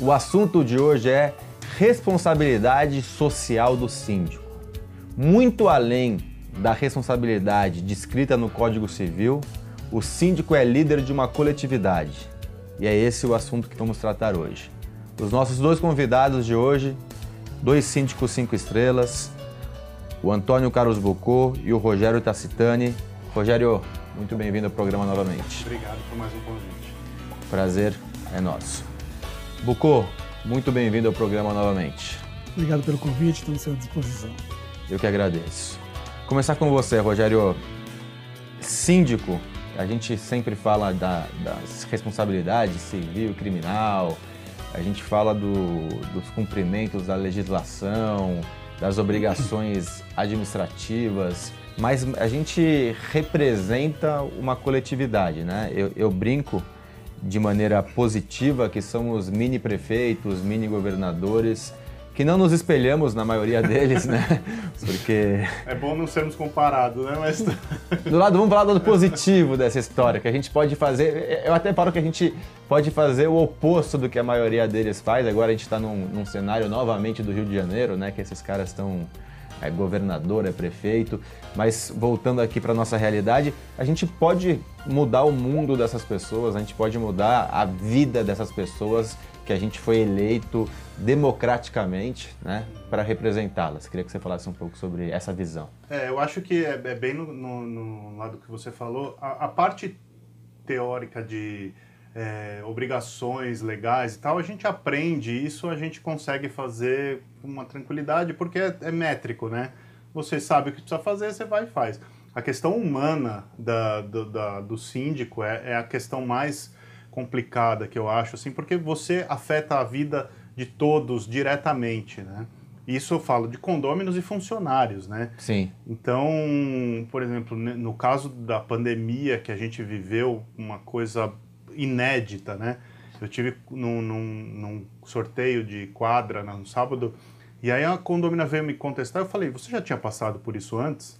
O assunto de hoje é responsabilidade social do síndico. Muito além da responsabilidade descrita no Código Civil, o síndico é líder de uma coletividade. E é esse o assunto que vamos tratar hoje. Os nossos dois convidados de hoje, dois síndicos cinco estrelas, o Antônio Carlos Bocô e o Rogério Tacitani. Rogério, muito bem-vindo ao programa novamente. Obrigado por mais um convite. Prazer é nosso. Bocô, muito bem-vindo ao programa novamente. Obrigado pelo convite, estou à sua disposição. Eu que agradeço. Começar com você, Rogério. Síndico, a gente sempre fala da, das responsabilidades civil e criminal, a gente fala do, dos cumprimentos da legislação, das obrigações administrativas, mas a gente representa uma coletividade, né? Eu, eu brinco de maneira positiva que são os mini prefeitos, mini governadores que não nos espelhamos na maioria deles, né? Porque. É bom não sermos comparados, né? Mas. do lado, vamos falar do lado positivo dessa história, que a gente pode fazer. Eu até falo que a gente pode fazer o oposto do que a maioria deles faz. Agora a gente está num, num cenário novamente do Rio de Janeiro, né? Que esses caras estão é governador, é prefeito, mas voltando aqui para nossa realidade, a gente pode mudar o mundo dessas pessoas, a gente pode mudar a vida dessas pessoas que a gente foi eleito democraticamente né, para representá-las. Queria que você falasse um pouco sobre essa visão. É, eu acho que é, é bem no, no, no, lado que você falou. A, a parte teórica de é, obrigações legais e tal, a gente aprende isso, a gente consegue fazer com uma tranquilidade, porque é, é métrico, né? Você sabe o que precisa fazer, você vai e faz. A questão humana da, do, da, do síndico é, é a questão mais complicada que eu acho, assim, porque você afeta a vida de todos diretamente, né? Isso eu falo de condôminos e funcionários, né? Sim. Então, por exemplo, no caso da pandemia que a gente viveu, uma coisa inédita, né? Eu tive num, num, num sorteio de quadra no sábado, e aí a condomina veio me contestar, eu falei, você já tinha passado por isso antes?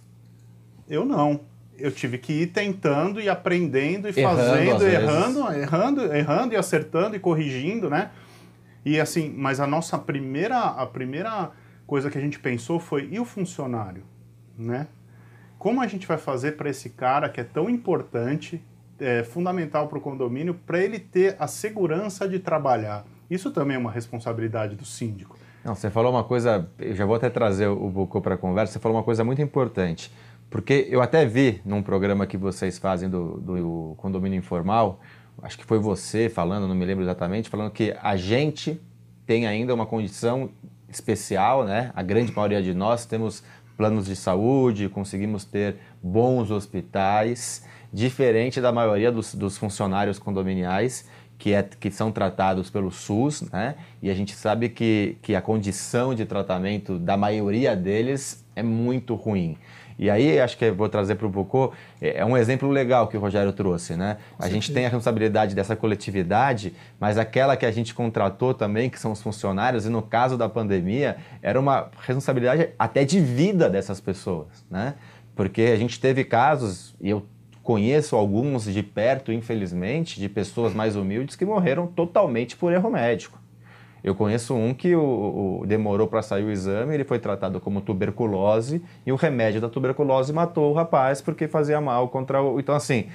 Eu não eu tive que ir tentando e aprendendo e errando, fazendo, errando, errando, errando e acertando e corrigindo, né? E assim, mas a nossa primeira, a primeira coisa que a gente pensou foi e o funcionário, né? Como a gente vai fazer para esse cara que é tão importante, é, fundamental para o condomínio, para ele ter a segurança de trabalhar? Isso também é uma responsabilidade do síndico. Não, você falou uma coisa, eu já vou até trazer o Bocô para a conversa, você falou uma coisa muito importante porque eu até vi num programa que vocês fazem do, do condomínio informal, acho que foi você falando, não me lembro exatamente, falando que a gente tem ainda uma condição especial, né? A grande maioria de nós temos planos de saúde, conseguimos ter bons hospitais, diferente da maioria dos, dos funcionários condominiais que, é, que são tratados pelo SUS, né? E a gente sabe que, que a condição de tratamento da maioria deles é muito ruim. E aí, acho que vou trazer para o Foucault, é, é um exemplo legal que o Rogério trouxe, né? A gente tem a responsabilidade dessa coletividade, mas aquela que a gente contratou também, que são os funcionários, e no caso da pandemia, era uma responsabilidade até de vida dessas pessoas, né? Porque a gente teve casos, e eu conheço alguns de perto, infelizmente, de pessoas mais humildes que morreram totalmente por erro médico. Eu conheço um que o, o demorou para sair o exame, ele foi tratado como tuberculose e o remédio da tuberculose matou o rapaz porque fazia mal contra o. Então, assim,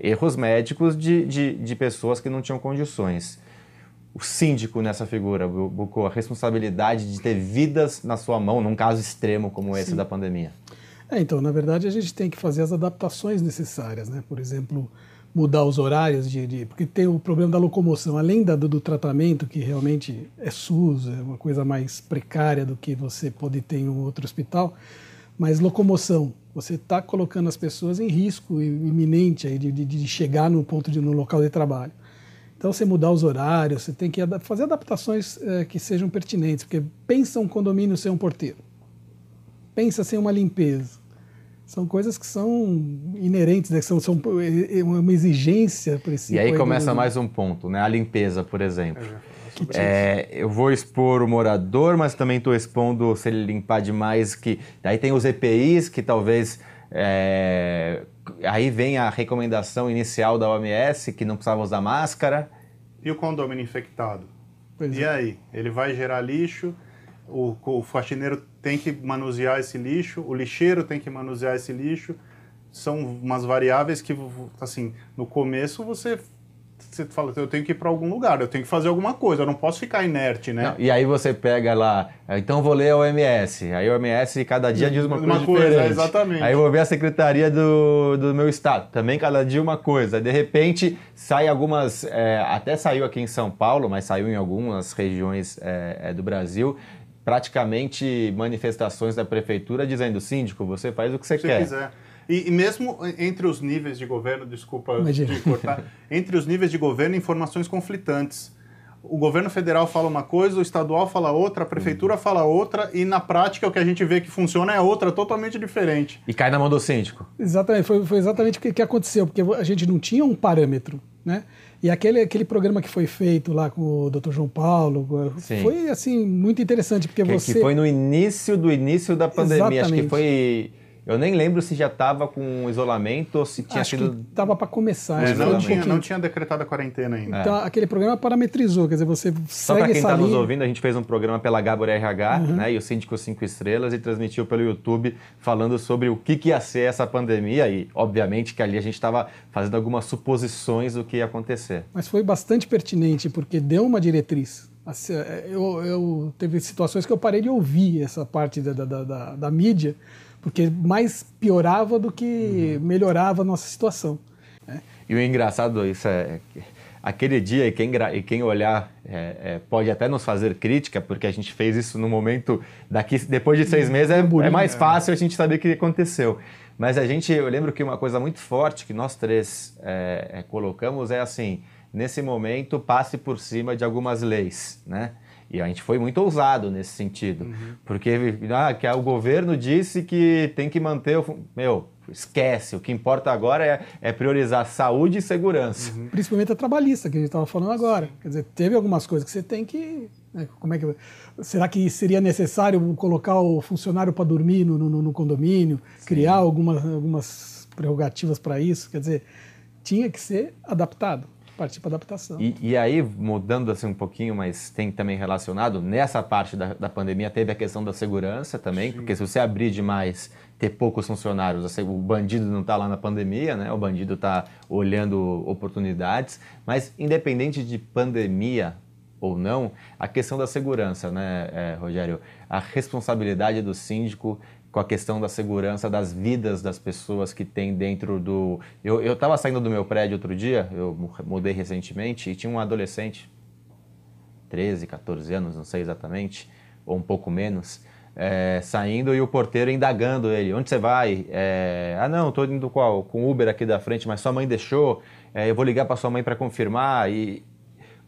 erros médicos de, de, de pessoas que não tinham condições. O síndico nessa figura, Bucou, a responsabilidade de ter vidas na sua mão, num caso extremo como esse Sim. da pandemia. É, então, na verdade, a gente tem que fazer as adaptações necessárias, né? Por exemplo, mudar os horários de, de, porque tem o problema da locomoção, além da, do, do, tratamento que realmente é SUS, é uma coisa mais precária do que você pode ter em um outro hospital, mas locomoção, você está colocando as pessoas em risco iminente aí de, de, de, chegar no ponto de no local de trabalho. Então você mudar os horários, você tem que fazer adaptações é, que sejam pertinentes, porque pensa um condomínio sem um porteiro, pensa sem uma limpeza são coisas que são inerentes, né? são, são é, é uma exigência precisa. E aí começa mais um ponto, né? A limpeza, por exemplo. É, eu vou expor o morador, mas também estou expondo se ele limpar demais. que Daí tem os EPIs que talvez. É, aí vem a recomendação inicial da OMS que não precisava usar máscara. E o condomínio infectado? Pois e é. aí? Ele vai gerar lixo, o, o faxineiro tem que manusear esse lixo, o lixeiro tem que manusear esse lixo. São umas variáveis que, assim, no começo você você fala, eu tenho que ir para algum lugar, eu tenho que fazer alguma coisa, eu não posso ficar inerte, né? Não, e aí você pega lá, então vou ler a OMS, aí a OMS cada dia diz uma, uma coisa, coisa diferente. Exatamente. Aí eu vou ver a secretaria do, do meu estado, também cada dia uma coisa. De repente sai algumas, é, até saiu aqui em São Paulo, mas saiu em algumas regiões é, é, do Brasil, praticamente manifestações da prefeitura dizendo, síndico, você faz o que você Se quer. quiser. E, e, mesmo entre os níveis de governo, desculpa Imagina. cortar, entre os níveis de governo, informações conflitantes. O governo federal fala uma coisa, o estadual fala outra, a prefeitura fala outra, e na prática o que a gente vê que funciona é outra, totalmente diferente. E cai na mão do síndico. Exatamente, foi, foi exatamente o que, que aconteceu, porque a gente não tinha um parâmetro, né? E aquele, aquele programa que foi feito lá com o Dr. João Paulo Sim. foi assim muito interessante porque que, você que foi no início do início da pandemia, Exatamente. acho que foi eu nem lembro se já estava com isolamento ou se tinha Acho sido. estava para começar. É, não, tinha, não tinha decretado a quarentena ainda. Então, é. aquele programa parametrizou, quer dizer, você Só para quem está nos ouvindo, a gente fez um programa pela Gabor RH uhum. né, e o Síndico 5 Estrelas e transmitiu pelo YouTube falando sobre o que, que ia ser essa pandemia e, obviamente, que ali a gente estava fazendo algumas suposições do que ia acontecer. Mas foi bastante pertinente, porque deu uma diretriz. Assim, é, eu, eu teve situações que eu parei de ouvir essa parte da, da, da, da mídia porque mais piorava do que uhum. melhorava a nossa situação. Né? E o engraçado isso é aquele dia e quem, e quem olhar é, é, pode até nos fazer crítica porque a gente fez isso no momento daqui depois de seis uhum. meses é, é mais fácil a gente saber o que aconteceu. Mas a gente, eu lembro que uma coisa muito forte que nós três é, é, colocamos é assim, nesse momento passe por cima de algumas leis, né? E a gente foi muito ousado nesse sentido, uhum. porque ah, que o governo disse que tem que manter o. Meu, esquece, o que importa agora é, é priorizar saúde e segurança. Uhum. Principalmente a trabalhista, que a gente estava falando agora. Quer dizer, teve algumas coisas que você tem que. Né, como é que. Será que seria necessário colocar o funcionário para dormir no, no, no condomínio, Sim. criar algumas, algumas prerrogativas para isso? Quer dizer, tinha que ser adaptado partir para adaptação. E, e, aí, mudando assim um pouquinho, mas tem também relacionado, nessa parte da, da pandemia teve a questão da segurança também, Sim. porque se você abrir demais, ter poucos funcionários, assim, o bandido não está lá na pandemia, né? o bandido está olhando oportunidades, mas independente de pandemia ou não, a questão da segurança, né, é, Rogério? A responsabilidade do síndico com a questão da segurança das vidas das pessoas que tem dentro do. Eu estava saindo do meu prédio outro dia, eu mudei recentemente, e tinha um adolescente, 13, 14 anos, não sei exatamente, ou um pouco menos, é, saindo e o porteiro indagando ele: onde você vai? É, ah, não, estou indo qual? com Uber aqui da frente, mas sua mãe deixou, é, eu vou ligar para sua mãe para confirmar. E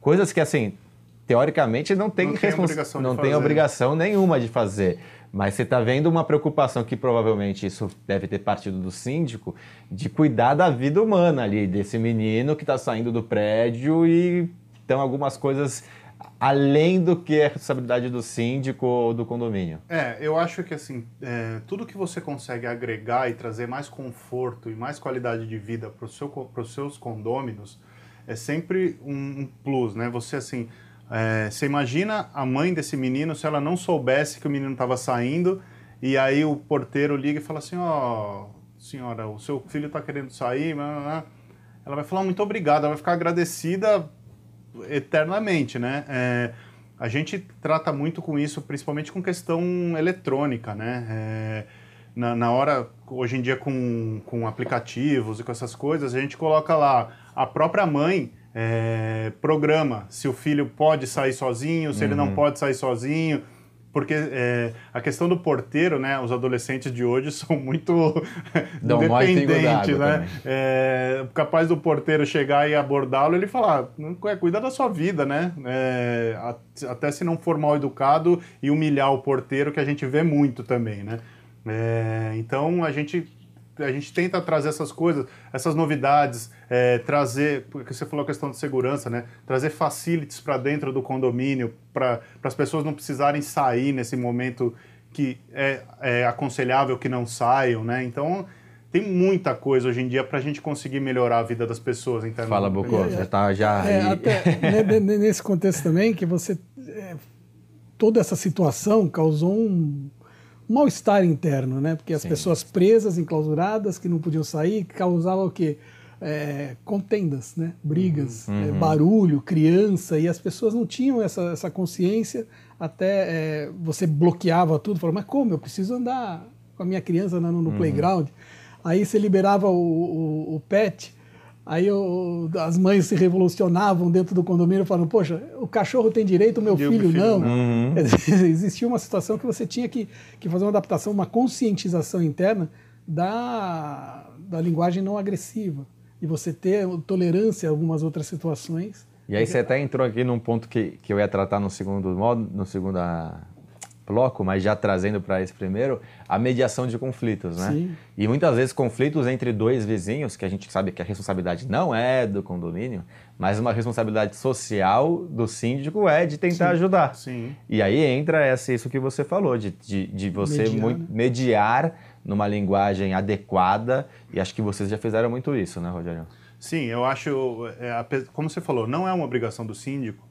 coisas que, assim, teoricamente não tem, não tem, obrigação, não tem obrigação nenhuma de fazer. Mas você está vendo uma preocupação que provavelmente isso deve ter partido do síndico, de cuidar da vida humana ali, desse menino que está saindo do prédio e então algumas coisas além do que é responsabilidade do síndico ou do condomínio. É, eu acho que assim, é, tudo que você consegue agregar e trazer mais conforto e mais qualidade de vida para seu, os seus condôminos é sempre um, um plus, né? Você assim, é, você imagina a mãe desse menino se ela não soubesse que o menino estava saindo e aí o porteiro liga e fala assim, ó, oh, senhora, o seu filho está querendo sair, ela vai falar muito obrigada, ela vai ficar agradecida eternamente, né? É, a gente trata muito com isso, principalmente com questão eletrônica, né? É, na, na, hora, hoje em dia com, com aplicativos e com essas coisas, a gente coloca lá a própria mãe é, programa se o filho pode sair sozinho, se uhum. ele não uhum. pode sair sozinho. Porque é, a questão do porteiro, né? Os adolescentes de hoje são muito dependentes, né? É, capaz do porteiro chegar e abordá-lo, ele falar, cuida da sua vida, né? É, até se não for mal educado e humilhar o porteiro, que a gente vê muito também, né? É, então a gente a gente tenta trazer essas coisas, essas novidades, é, trazer, porque você falou a questão de segurança, né? Trazer facilities para dentro do condomínio, para as pessoas não precisarem sair nesse momento que é, é, aconselhável que não saiam, né? Então, tem muita coisa hoje em dia para a gente conseguir melhorar a vida das pessoas. Então, Fala, Bocô, é, já tá já. É, até, nesse contexto também, que você. É, toda essa situação causou um mal-estar interno, né? Porque as Sim. pessoas presas, enclausuradas, que não podiam sair, causava o quê? É, contendas, né? brigas, uhum. é, barulho, criança, e as pessoas não tinham essa, essa consciência, até é, você bloqueava tudo, falava, mas como? Eu preciso andar com a minha criança no, no uhum. playground. Aí você liberava o, o, o pet, aí o, as mães se revolucionavam dentro do condomínio, falando: Poxa, o cachorro tem direito, o meu filho, filho, não. Uhum. Existia uma situação que você tinha que, que fazer uma adaptação, uma conscientização interna da, da linguagem não agressiva. E você ter tolerância a algumas outras situações. E aí você até entrou aqui num ponto que, que eu ia tratar no segundo modo, no segunda bloco, mas já trazendo para esse primeiro, a mediação de conflitos, né? Sim. E muitas vezes conflitos entre dois vizinhos, que a gente sabe que a responsabilidade não é do condomínio, mas uma responsabilidade social do síndico é de tentar Sim. ajudar. Sim. E aí entra essa, isso que você falou, de, de, de você mediar, muito, né? mediar numa linguagem adequada, e acho que vocês já fizeram muito isso, né, Rogério? Sim, eu acho, é, como você falou, não é uma obrigação do síndico,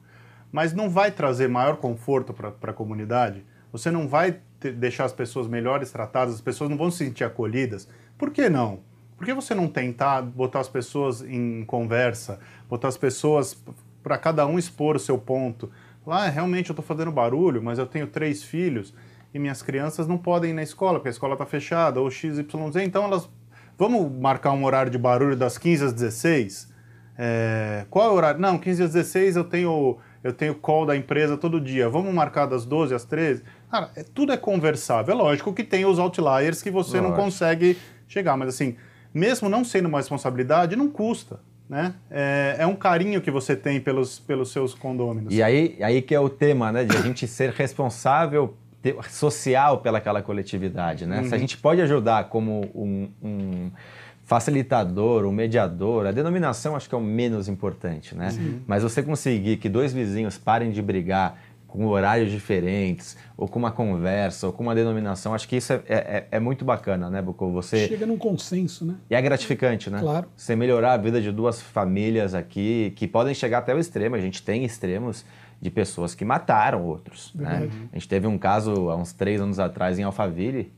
mas não vai trazer maior conforto para a comunidade você não vai deixar as pessoas melhores tratadas, as pessoas não vão se sentir acolhidas. Por que não? Por que você não tentar botar as pessoas em conversa, botar as pessoas para cada um expor o seu ponto? Ah, realmente eu estou fazendo barulho, mas eu tenho três filhos e minhas crianças não podem ir na escola, porque a escola está fechada, ou XYZ, então elas. Vamos marcar um horário de barulho das 15 às 16? É... Qual é o horário? Não, 15 às 16 eu tenho, eu tenho call da empresa todo dia. Vamos marcar das 12 às 13? Cara, é, tudo é conversável. É lógico que tem os outliers que você lógico. não consegue chegar, mas assim, mesmo não sendo uma responsabilidade, não custa. Né? É, é, um carinho que você tem pelos, pelos seus condôminos. E aí, aí que é o tema, né? De a gente ser responsável social pelaquela coletividade, né? Uhum. Se a uhum. gente pode ajudar como um, um, facilitador, um mediador, a denominação acho que é o menos importante, né? Uhum. Mas você conseguir que dois vizinhos parem de brigar com horários diferentes, ou com uma conversa, ou com uma denominação. Acho que isso é, é, é muito bacana, né, Bucô? Você... Chega num consenso, né? E é gratificante, né? Claro. Você melhorar a vida de duas famílias aqui, que podem chegar até o extremo. A gente tem extremos de pessoas que mataram outros. Né? A gente teve um caso há uns três anos atrás em Alphaville,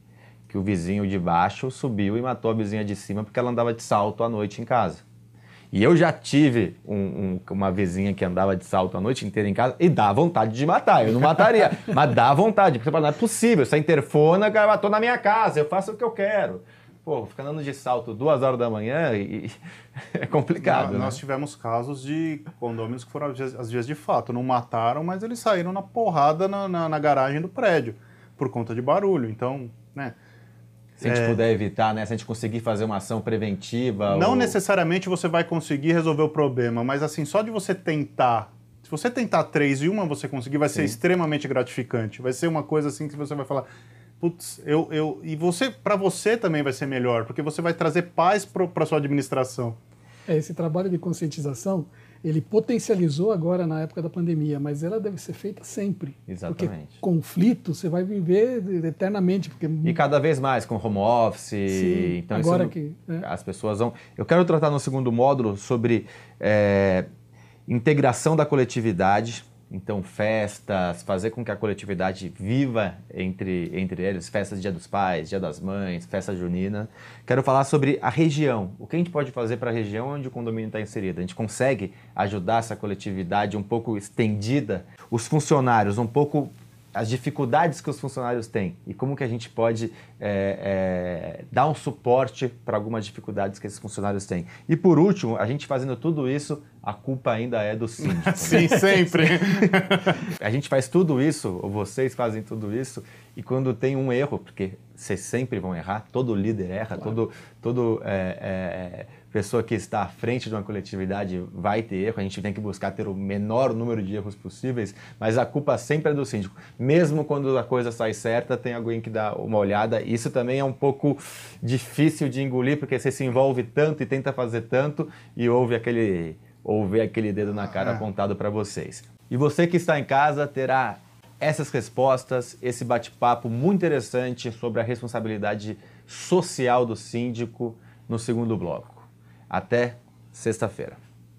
que o vizinho de baixo subiu e matou a vizinha de cima porque ela andava de salto à noite em casa. E eu já tive um, um, uma vizinha que andava de salto a noite inteira em casa e dá vontade de matar. Eu não mataria, mas dá vontade. Porque você fala, não é possível, essa interfona, cara, matou na minha casa, eu faço o que eu quero. Pô, ficar andando de salto duas horas da manhã e, é complicado. Não, né? Nós tivemos casos de condôminos que foram às vezes de fato. Não mataram, mas eles saíram na porrada na, na, na garagem do prédio por conta de barulho. Então, né? Se a gente é... puder evitar, né? Se a gente conseguir fazer uma ação preventiva. Não ou... necessariamente você vai conseguir resolver o problema, mas assim, só de você tentar. Se você tentar três e uma você conseguir, vai Sim. ser extremamente gratificante. Vai ser uma coisa assim que você vai falar. Putz, eu, eu. E você, para você também vai ser melhor, porque você vai trazer paz para sua administração. É, esse trabalho de conscientização ele potencializou agora na época da pandemia, mas ela deve ser feita sempre. Exatamente. Porque conflito você vai viver eternamente. Porque... E cada vez mais com home office. Sim, então agora que é. as pessoas vão. Eu quero tratar no segundo módulo sobre é, integração da coletividade então, festas, fazer com que a coletividade viva entre, entre eles, festas de Dia dos Pais, Dia das Mães, festa junina. Quero falar sobre a região. O que a gente pode fazer para a região onde o condomínio está inserido? A gente consegue ajudar essa coletividade um pouco estendida, os funcionários um pouco as dificuldades que os funcionários têm e como que a gente pode é, é, dar um suporte para algumas dificuldades que esses funcionários têm. E por último, a gente fazendo tudo isso, a culpa ainda é do síndico. Né? Sim, sempre. a gente faz tudo isso, ou vocês fazem tudo isso, e quando tem um erro, porque vocês sempre vão errar, todo líder erra, claro. todo, todo é, é pessoa que está à frente de uma coletividade vai ter erro, a gente tem que buscar ter o menor número de erros possíveis, mas a culpa sempre é do síndico. Mesmo quando a coisa sai certa, tem alguém que dá uma olhada. Isso também é um pouco difícil de engolir, porque você se envolve tanto e tenta fazer tanto e ouve aquele, ouve aquele dedo na cara é. apontado para vocês. E você que está em casa terá essas respostas, esse bate-papo muito interessante sobre a responsabilidade social do síndico no segundo bloco. Até sexta-feira.